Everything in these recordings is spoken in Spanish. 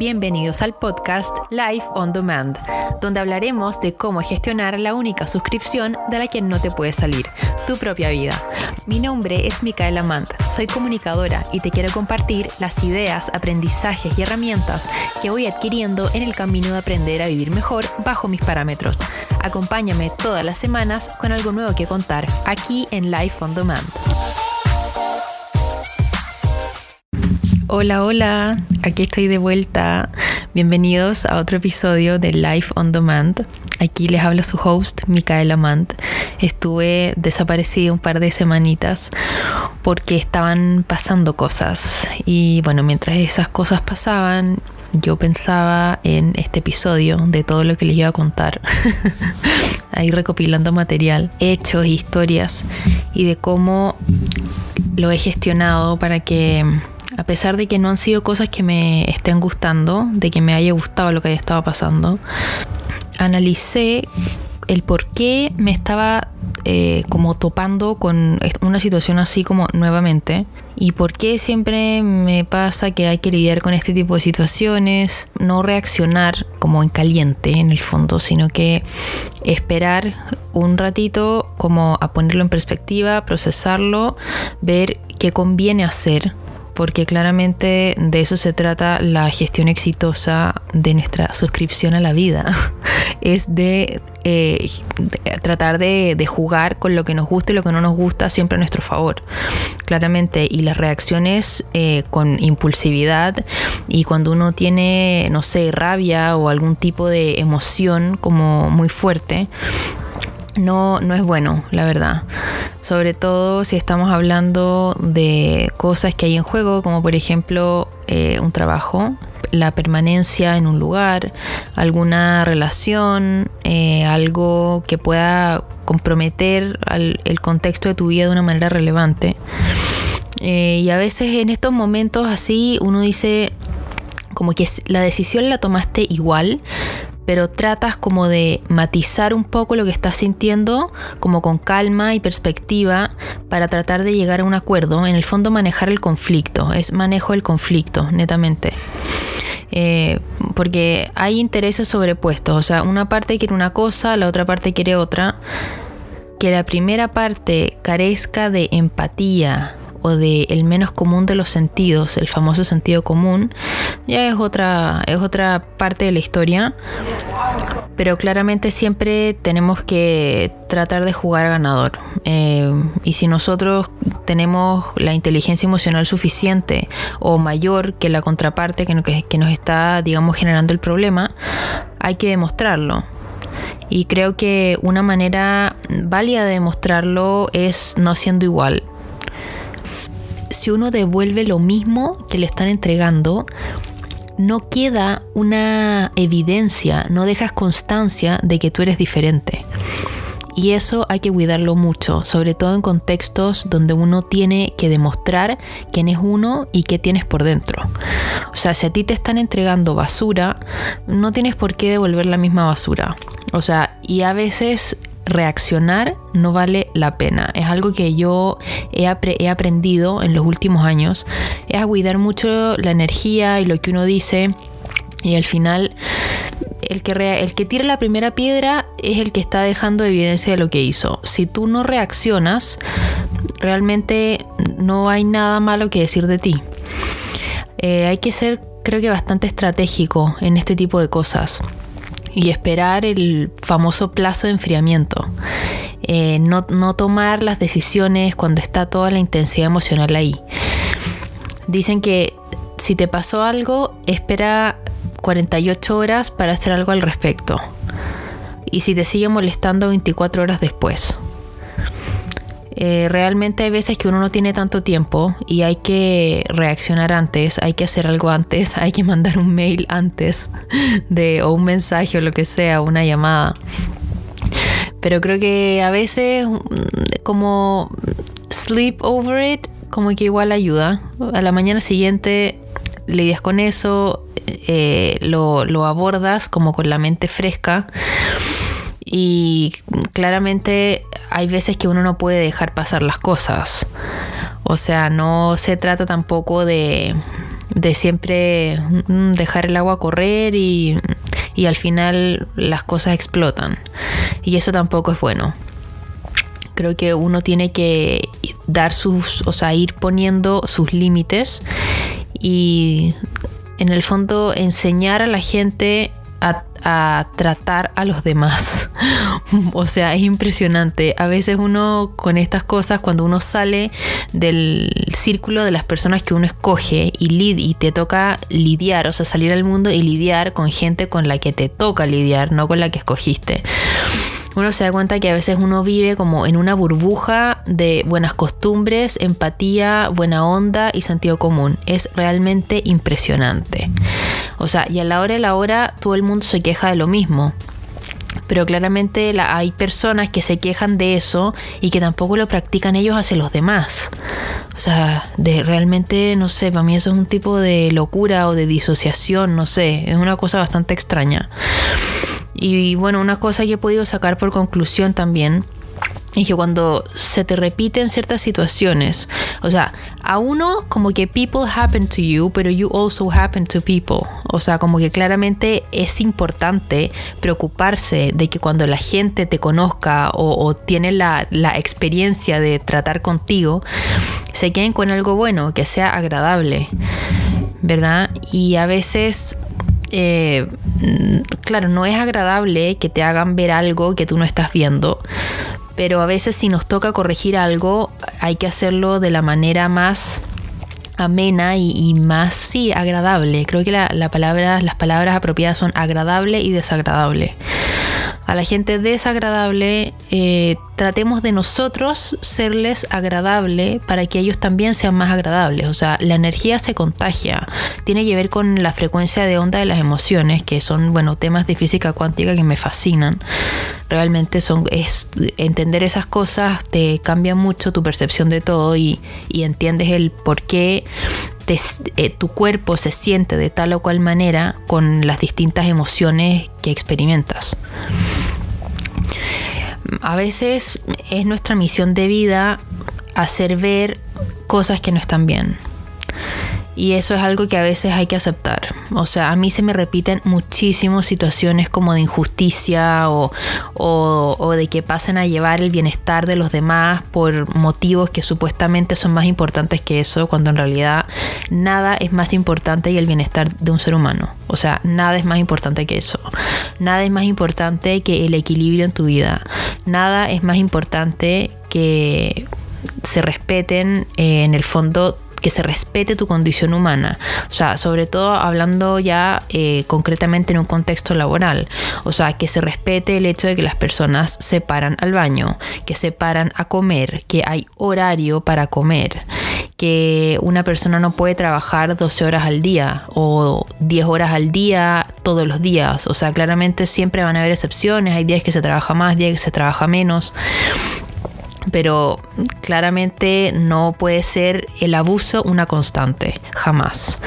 Bienvenidos al podcast Life on Demand, donde hablaremos de cómo gestionar la única suscripción de la que no te puede salir, tu propia vida. Mi nombre es Micaela Mant, soy comunicadora y te quiero compartir las ideas, aprendizajes y herramientas que voy adquiriendo en el camino de aprender a vivir mejor bajo mis parámetros. Acompáñame todas las semanas con algo nuevo que contar aquí en Life on Demand. Hola, hola, aquí estoy de vuelta. Bienvenidos a otro episodio de Life on Demand. Aquí les habla su host, Micaela Mant. Estuve desaparecida un par de semanitas porque estaban pasando cosas. Y bueno, mientras esas cosas pasaban, yo pensaba en este episodio de todo lo que les iba a contar. Ahí recopilando material, hechos, historias y de cómo lo he gestionado para que a pesar de que no han sido cosas que me estén gustando, de que me haya gustado lo que haya estado pasando, analicé el por qué me estaba eh, como topando con una situación así como nuevamente y por qué siempre me pasa que hay que lidiar con este tipo de situaciones, no reaccionar como en caliente en el fondo, sino que esperar un ratito como a ponerlo en perspectiva, procesarlo, ver qué conviene hacer porque claramente de eso se trata la gestión exitosa de nuestra suscripción a la vida. es de, eh, tratar de, jugar con lo que nos gusta y lo que no nos gusta siempre a nuestro favor. Claramente, y las reacciones eh, con impulsividad y cuando uno tiene, no sé, rabia o algún tipo de emoción como muy fuerte, no, no es bueno, la verdad. Sobre todo si estamos hablando de cosas que hay en juego, como por ejemplo eh, un trabajo, la permanencia en un lugar, alguna relación, eh, algo que pueda comprometer el contexto de tu vida de una manera relevante. Eh, y a veces en estos momentos así uno dice como que la decisión la tomaste igual, pero tratas como de matizar un poco lo que estás sintiendo, como con calma y perspectiva, para tratar de llegar a un acuerdo. En el fondo manejar el conflicto, es manejo el conflicto, netamente. Eh, porque hay intereses sobrepuestos, o sea, una parte quiere una cosa, la otra parte quiere otra. Que la primera parte carezca de empatía, o de el menos común de los sentidos, el famoso sentido común, ya es otra, es otra parte de la historia. Pero claramente siempre tenemos que tratar de jugar ganador. Eh, y si nosotros tenemos la inteligencia emocional suficiente o mayor que la contraparte que, que nos está, digamos, generando el problema, hay que demostrarlo. Y creo que una manera válida de demostrarlo es no siendo igual si uno devuelve lo mismo que le están entregando, no queda una evidencia, no dejas constancia de que tú eres diferente. Y eso hay que cuidarlo mucho, sobre todo en contextos donde uno tiene que demostrar quién es uno y qué tienes por dentro. O sea, si a ti te están entregando basura, no tienes por qué devolver la misma basura. O sea, y a veces reaccionar no vale la pena. Es algo que yo he, aprendido en los últimos años. Es a cuidar mucho la energía y lo que uno dice. Y al final, el que, el que tira la primera piedra es el que está dejando evidencia de lo que hizo. Si tú no reaccionas, realmente no hay nada malo que decir de ti. Eh, hay que ser, creo que, bastante estratégico en este tipo de cosas y esperar el famoso plazo de enfriamiento. Eh, no, tomar las decisiones cuando está toda la intensidad emocional ahí. Dicen que si te pasó algo, espera 48 horas para hacer algo al respecto. Y si te sigue molestando 24 horas después. Eh, realmente hay veces que uno no tiene tanto tiempo y hay que reaccionar antes, hay que hacer algo antes, hay que mandar un mail antes de o un mensaje o lo que sea, una llamada. Pero creo que a veces mm, como sleep over it, como que igual ayuda. A la mañana siguiente lidias con eso, eh, lo, lo abordas como con la mente fresca y claramente hay veces que uno no puede dejar pasar las cosas. O sea, no se trata tampoco de, de siempre mm, dejar el agua correr y, y al final las cosas explotan. Y eso tampoco es bueno creo que uno tiene que dar sus, o sea, ir poniendo sus límites y en el fondo enseñar a la gente a, tratar a los demás. o sea, es impresionante. A veces uno con estas cosas, cuando uno sale del círculo de las personas que uno escoge y, y te toca lidiar, o sea, salir al mundo y lidiar con gente con la que te toca lidiar, no con la que escogiste uno se da cuenta que a veces uno vive como en una burbuja de buenas costumbres, empatía, buena onda y sentido común. Es realmente impresionante. O sea, y a la hora de la hora todo el mundo se queja de lo mismo. Pero claramente hay personas que se quejan de eso y que tampoco lo practican ellos hacia los demás. O sea, de realmente, no sé, para mí eso es un tipo de locura o de disociación, no sé, es una cosa bastante extraña. Y bueno, una cosa que he podido sacar por conclusión también es que cuando se te repiten ciertas situaciones, o sea, a uno como que people happen to you, pero you also happen to people. O sea, como que claramente es importante preocuparse de que cuando la gente te conozca o, tiene la, la, experiencia de tratar contigo, se queden con algo bueno, que sea agradable, ¿verdad? Y a veces eh, claro, no es agradable que te hagan ver algo que tú no estás viendo, pero a veces si nos toca corregir algo, hay que hacerlo de la manera más amena y, más, sí, agradable. Creo que la, palabra, las palabras apropiadas son agradable y desagradable a la gente desagradable, eh, tratemos de nosotros serles agradable para que ellos también sean más agradables. O sea, la energía se contagia. Tiene que ver con la frecuencia de onda de las emociones, que son, bueno, temas de física cuántica que me fascinan. Realmente son, entender esas cosas te cambia mucho tu percepción de todo y, entiendes el por qué eh, tu cuerpo se siente de tal o cual manera con las distintas emociones que experimentas a veces es nuestra misión de vida hacer ver cosas que no están bien. Y eso es algo que a veces hay que aceptar. O sea, a mí se me repiten muchísimas situaciones como de injusticia o, o, de que pasen a llevar el bienestar de los demás por motivos que supuestamente son más importantes que eso, cuando en realidad nada es más importante que el bienestar de un ser humano. O sea, nada es más importante que eso. Nada es más importante que el equilibrio en tu vida. Nada es más importante que se respeten eh, en el fondo que se respete tu condición humana. O sea, sobre todo hablando ya eh, concretamente en un contexto laboral. O sea, que se respete el hecho de que las personas se paran al baño, que se paran a comer, que hay horario para comer, que una persona no puede trabajar 12 horas al día o 10 horas al día todos los días. O sea, claramente siempre van a haber excepciones. Hay días que se trabaja más, días que se trabaja menos pero claramente no puede ser el abuso una constante, jamás.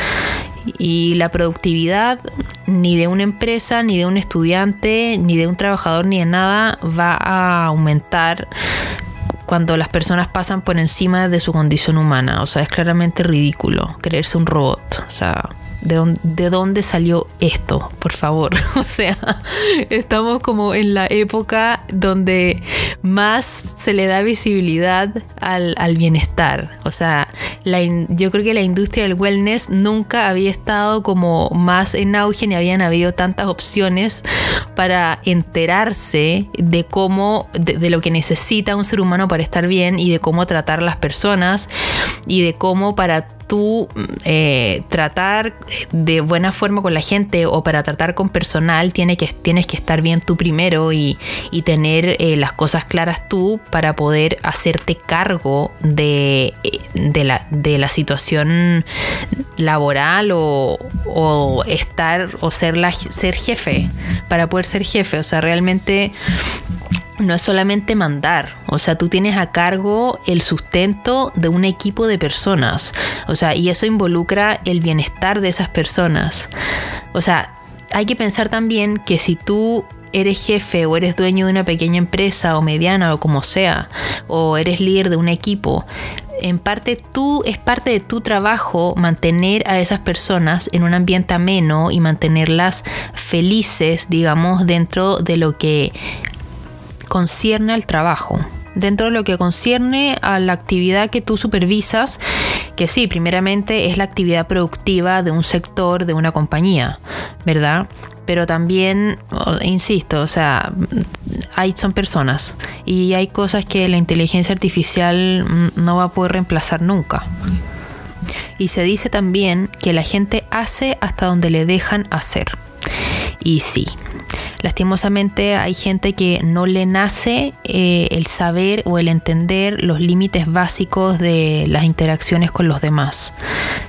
Y la productividad ni de una empresa, ni de un estudiante, ni de un trabajador, ni de nada va a aumentar cuando las personas pasan por encima de su condición humana. O sea, es claramente ridículo creerse un robot. O sea, ¿De dónde, salió esto? Por favor. O sea, estamos como en la época donde más se le da visibilidad al, bienestar. O sea, yo creo que la industria del wellness nunca había estado como más en auge ni habían habido tantas opciones para enterarse de cómo, de, lo que necesita un ser humano para estar bien y de cómo tratar a las personas y de cómo para tú eh, tratar de buena forma con la gente o para tratar con personal tiene que, tienes que estar bien tú primero y, tener eh, las cosas claras tú para poder hacerte cargo de, de, la, de la situación laboral o, o estar o ser, la, ser jefe para poder ser jefe. O sea, realmente no es solamente mandar, o sea, tú tienes a cargo el sustento de un equipo de personas, o sea, y eso involucra el bienestar de esas personas. O sea, hay que pensar también que si tú eres jefe o eres dueño de una pequeña empresa o mediana o como sea, o eres líder de un equipo, en parte tú, es parte de tu trabajo mantener a esas personas en un ambiente ameno y mantenerlas felices, digamos, dentro de lo que concierne al trabajo dentro de lo que concierne a la actividad que tú supervisas, que sí, primeramente es la actividad productiva de un sector, de una compañía, ¿verdad? Pero también, insisto, o sea, hay, son personas y hay cosas que la inteligencia artificial no va a poder reemplazar nunca. Y se dice también que la gente hace hasta donde le dejan hacer. Y sí, Lastimosamente hay gente que no le nace eh, el saber o el entender los límites básicos de las interacciones con los demás.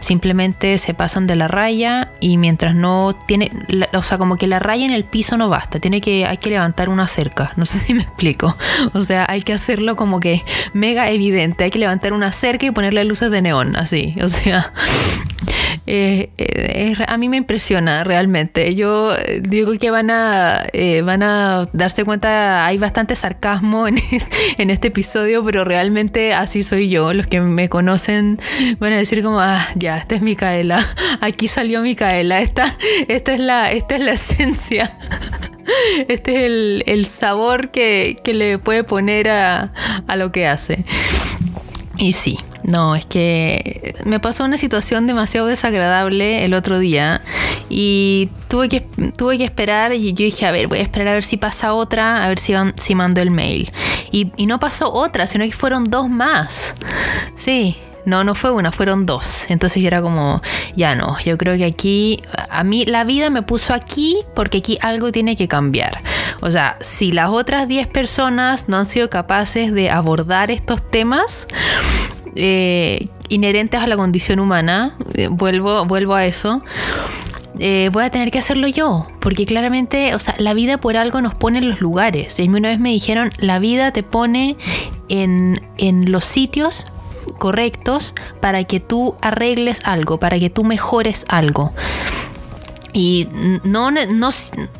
Simplemente se pasan de la raya y mientras no tiene, o sea, como que la raya en el piso no basta, tiene que, hay que levantar una cerca. No sé si me explico. O sea, hay que hacerlo como que mega evidente. Hay que levantar una cerca y ponerle luces de neón, así. O sea, eh, eh, a mí me impresiona realmente. Yo digo que van a eh, van a darse cuenta, hay bastante sarcasmo en, este episodio, pero realmente así soy yo. Los que me conocen van a decir como, ah, ya, esta es Micaela, aquí salió Micaela, esta, esta, es, la, esta es la esencia. Este es el, sabor que, le puede poner a, a lo que hace. Y sí, no, es que me pasó una situación demasiado desagradable el otro día y tuve que, tuve que esperar y yo dije, a ver, voy a esperar a ver si pasa otra, a ver si, van, si mando el mail. Y, y no pasó otra, sino que fueron dos más. Sí, no, no fue una, fueron dos. Entonces yo era como, ya no, yo creo que aquí, a mí la vida me puso aquí porque aquí algo tiene que cambiar. O sea, si las otras 10 personas no han sido capaces de abordar estos temas, eh, inherentes a la condición humana, eh, vuelvo, vuelvo a eso, eh, voy a tener que hacerlo yo, porque claramente, o sea, la vida por algo nos pone en los lugares. Y una vez me dijeron, la vida te pone en, en los sitios correctos para que tú arregles algo, para que tú mejores algo. Y no, no,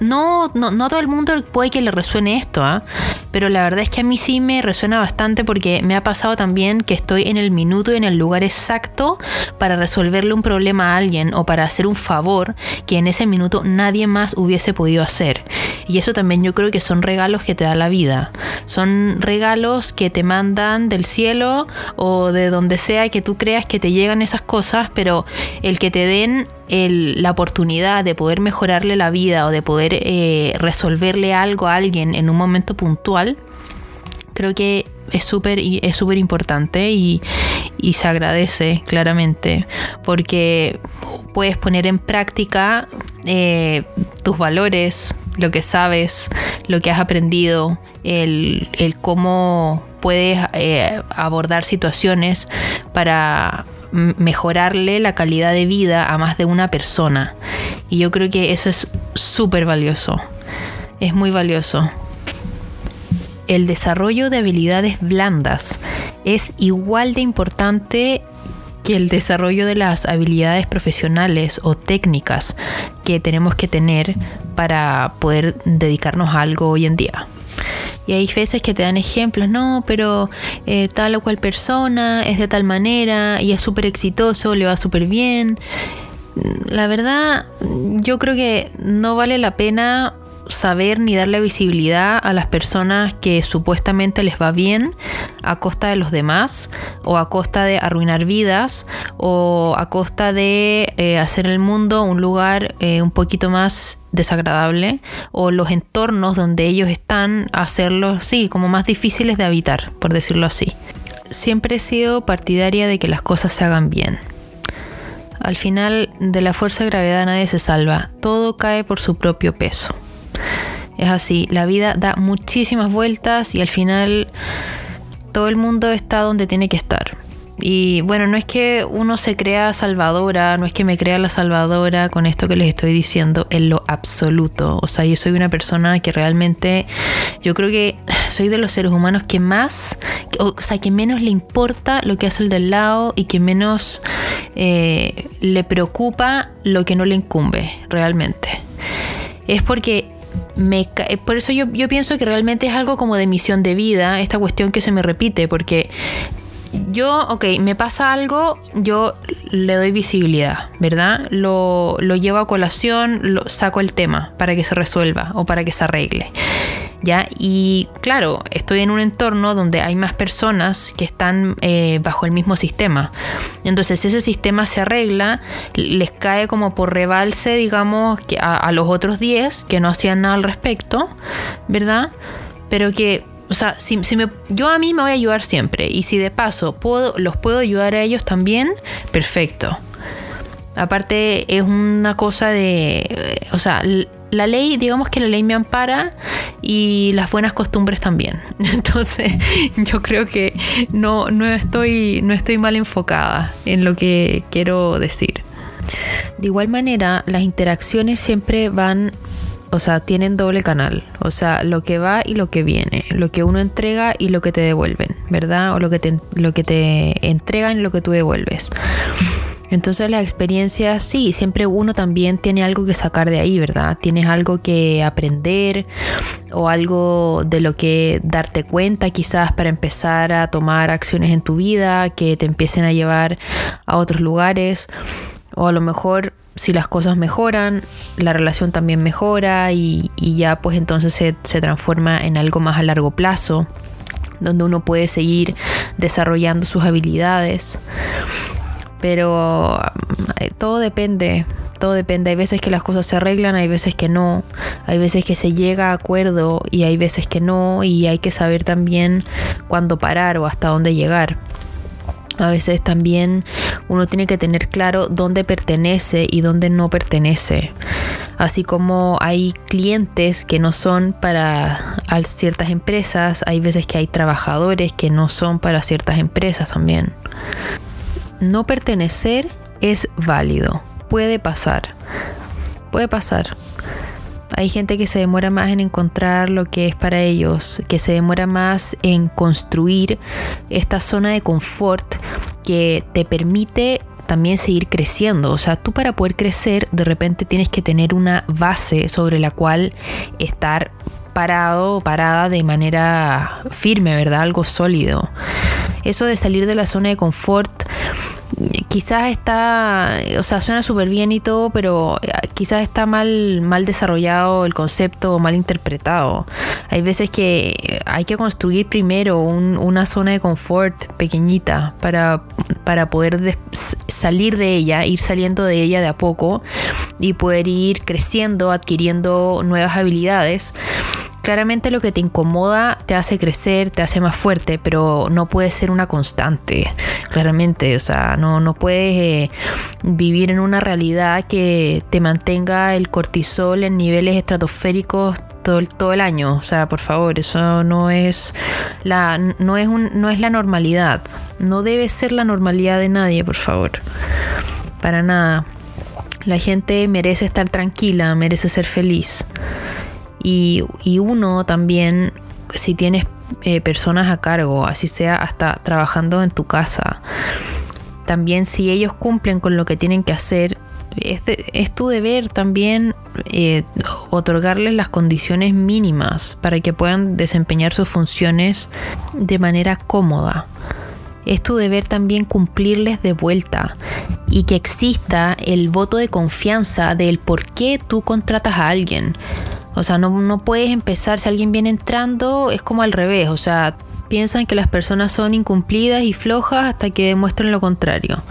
no, no, todo el mundo puede que le resuene esto, ¿ah? pero la verdad es que a mí sí me resuena bastante porque me ha pasado también que estoy en el minuto y en el lugar exacto para resolverle un problema a alguien o para hacer un favor que en ese minuto nadie más hubiese podido hacer. Y eso también yo creo que son regalos que te da la vida. Son regalos que te mandan del cielo o de donde sea que tú creas que te llegan esas cosas, pero el que te den la oportunidad de poder mejorarle la vida o de poder eh, resolverle algo a alguien en un momento puntual, creo que es súper es súper importante y, se agradece claramente porque puedes poner en práctica eh, tus valores, lo que sabes, lo que has aprendido, el, cómo puedes eh, abordar situaciones para mejorarle la calidad de vida a más de una persona. Y yo creo que eso es súper valioso. Es muy valioso. El desarrollo de habilidades blandas es igual de importante que el desarrollo de las habilidades profesionales o técnicas que tenemos que tener para poder dedicarnos a algo hoy en día. Y hay veces que te dan ejemplos, no, pero eh, tal o cual persona es de tal manera y es súper exitoso, le va súper bien. La verdad, yo creo que no vale la pena saber ni darle visibilidad a las personas que supuestamente les va bien a costa de los demás o a costa de arruinar vidas o a costa de eh, hacer el mundo un lugar eh, un poquito más desagradable o los entornos donde ellos están hacerlos sí como más difíciles de habitar por decirlo así. Siempre he sido partidaria de que las cosas se hagan bien. Al final de la fuerza de gravedad nadie se salva. Todo cae por su propio peso es así, la vida da muchísimas vueltas y al final todo el mundo está donde tiene que estar. Y bueno, no es que uno se crea salvadora, no es que me crea la salvadora con esto que les estoy diciendo en lo absoluto. O sea, yo soy una persona que realmente, yo creo que soy de los seres humanos que más, o sea, que menos le importa lo que hace el del lado y que menos eh, le preocupa lo que no le incumbe realmente. Es porque me, eh, por eso yo, pienso que realmente es algo como de misión de vida, esta cuestión que se me repite, porque yo, ok, me pasa algo, yo le doy visibilidad, ¿verdad? Lo, lo llevo a colación, lo, saco el tema para que se resuelva o para que se arregle. ¿Ya? Y claro, estoy en un entorno donde hay más personas que están eh, bajo el mismo sistema. Entonces, ese sistema se arregla, les cae como por rebalse, digamos, a, a los otros 10 que no hacían nada al respecto, ¿verdad? Pero que o sea, si, me, yo a mí me voy a ayudar siempre. Y si de paso puedo, los puedo ayudar a ellos también, perfecto. Aparte es una cosa de... O sea, la ley, digamos que la ley me ampara y las buenas costumbres también. Entonces yo creo que no, no, estoy, no estoy mal enfocada en lo que quiero decir. De igual manera, las interacciones siempre van o sea, tienen doble canal. O sea, lo que va y lo que viene. Lo que uno entrega y lo que te devuelven, ¿verdad? O lo que te, lo que te entregan y lo que tú devuelves. Entonces la experiencia, sí, siempre uno también tiene algo que sacar de ahí, ¿verdad? Tienes algo que aprender o algo de lo que darte cuenta quizás para empezar a tomar acciones en tu vida que te empiecen a llevar a otros lugares. O a lo mejor si las cosas mejoran, la relación también mejora y, ya pues entonces se, se, transforma en algo más a largo plazo, donde uno puede seguir desarrollando sus habilidades. Pero eh, todo depende, todo depende. Hay veces que las cosas se arreglan, hay veces que no, hay veces que se llega a acuerdo y hay veces que no, y hay que saber también cuándo parar o hasta dónde llegar. A veces también uno tiene que tener claro dónde pertenece y dónde no pertenece. Así como hay clientes que no son para ciertas empresas, hay veces que hay trabajadores que no son para ciertas empresas también. No pertenecer es válido, puede pasar, puede pasar. Hay gente que se demora más en encontrar lo que es para ellos, que se demora más en construir esta zona de confort que te permite también seguir creciendo. O sea, tú para poder crecer de repente tienes que tener una base sobre la cual estar parado o parada de manera firme, ¿verdad? Algo sólido. Eso de salir de la zona de confort quizás está, o sea, suena súper bien y todo, pero eh, quizás está mal, mal desarrollado el concepto, mal interpretado. Hay veces que hay que construir primero una zona de confort pequeñita para, para poder salir de ella, ir saliendo de ella de a poco y poder ir creciendo, adquiriendo nuevas habilidades Claramente lo que te incomoda te hace crecer, te hace más fuerte, pero no puede ser una constante. Claramente, o sea, no, no puedes eh, vivir en una realidad que te mantenga el cortisol en niveles estratosféricos todo el, todo el año. O sea, por favor, eso no es la, no es un, no es la normalidad. No debe ser la normalidad de nadie, por favor. Para nada. La gente merece estar tranquila, merece ser feliz. Y, uno también, si tienes eh, personas a cargo, así sea hasta trabajando en tu casa, también si ellos cumplen con lo que tienen que hacer, es, tu deber también eh, otorgarles las condiciones mínimas para que puedan desempeñar sus funciones de manera cómoda. Es tu deber también cumplirles de vuelta y que exista el voto de confianza del por qué tú contratas a alguien. O sea, no, no puedes empezar, si alguien viene entrando, es como al revés, o sea, piensan que las personas son incumplidas y flojas hasta que demuestren lo contrario.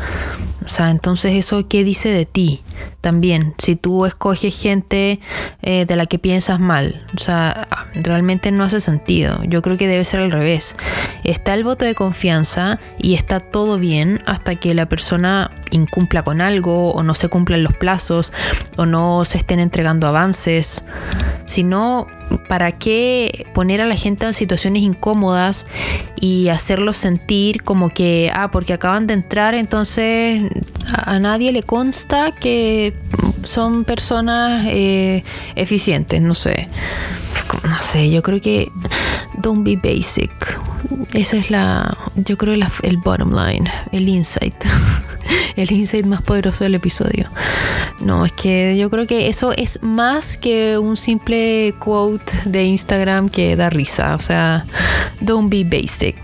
O sea, entonces eso qué dice de ti también, si tú escoges gente eh, de la que piensas mal. O sea, realmente no hace sentido. Yo creo que debe ser al revés. Está el voto de confianza y está todo bien hasta que la persona incumpla con algo o no se cumplan los plazos o no se estén entregando avances. Si no, ¿para qué poner a la gente en situaciones incómodas y hacerlos sentir como que, ah, porque acaban de entrar, entonces a, nadie le consta que son personas eh, eficientes, no sé. No sé, yo creo que don't be basic. Esa es la, yo creo, el bottom line, el insight. el insight más poderoso del episodio. No, es que yo creo que eso es más que un simple quote de Instagram que da risa. O sea, don't be basic.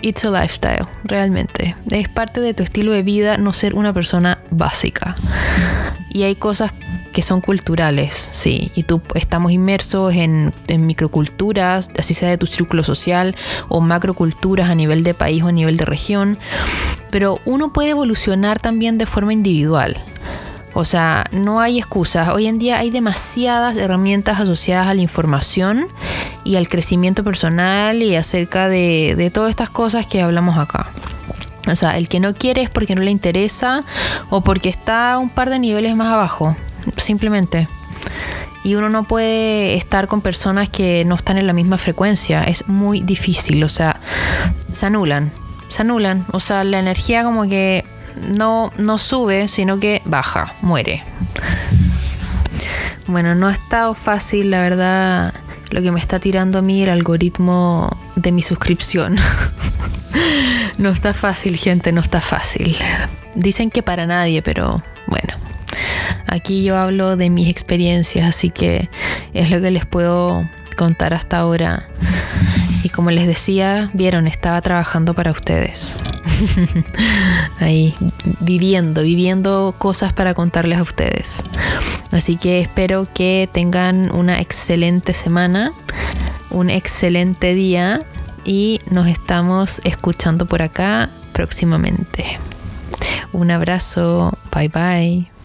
It's a lifestyle, realmente. Es parte de tu estilo de vida no ser una persona básica. Y hay cosas que son culturales, sí, y tú estamos inmersos en, microculturas, así sea de tu círculo social, o macroculturas a nivel de país o a nivel de región, pero uno puede evolucionar también de forma individual. O sea, no hay excusas. Hoy en día hay demasiadas herramientas asociadas a la información y al crecimiento personal y acerca de, de todas estas cosas que hablamos acá. O sea, el que no quiere es porque no le interesa o porque está un par de niveles más abajo simplemente. Y uno no puede estar con personas que no están en la misma frecuencia. Es muy difícil, o sea, se anulan. Se anulan. O sea, la energía como que no, no sube, sino que baja, muere. Bueno, no ha estado fácil, la verdad, lo que me está tirando a mí el algoritmo de mi suscripción. no está fácil, gente, no está fácil. Dicen que para nadie, pero bueno. Aquí yo hablo de mis experiencias, así que es lo que les puedo contar hasta ahora. Y como les decía, vieron, estaba trabajando para ustedes. Ahí, viviendo, viviendo cosas para contarles a ustedes. Así que espero que tengan una excelente semana, un excelente día y nos estamos escuchando por acá próximamente. Un abrazo, bye bye.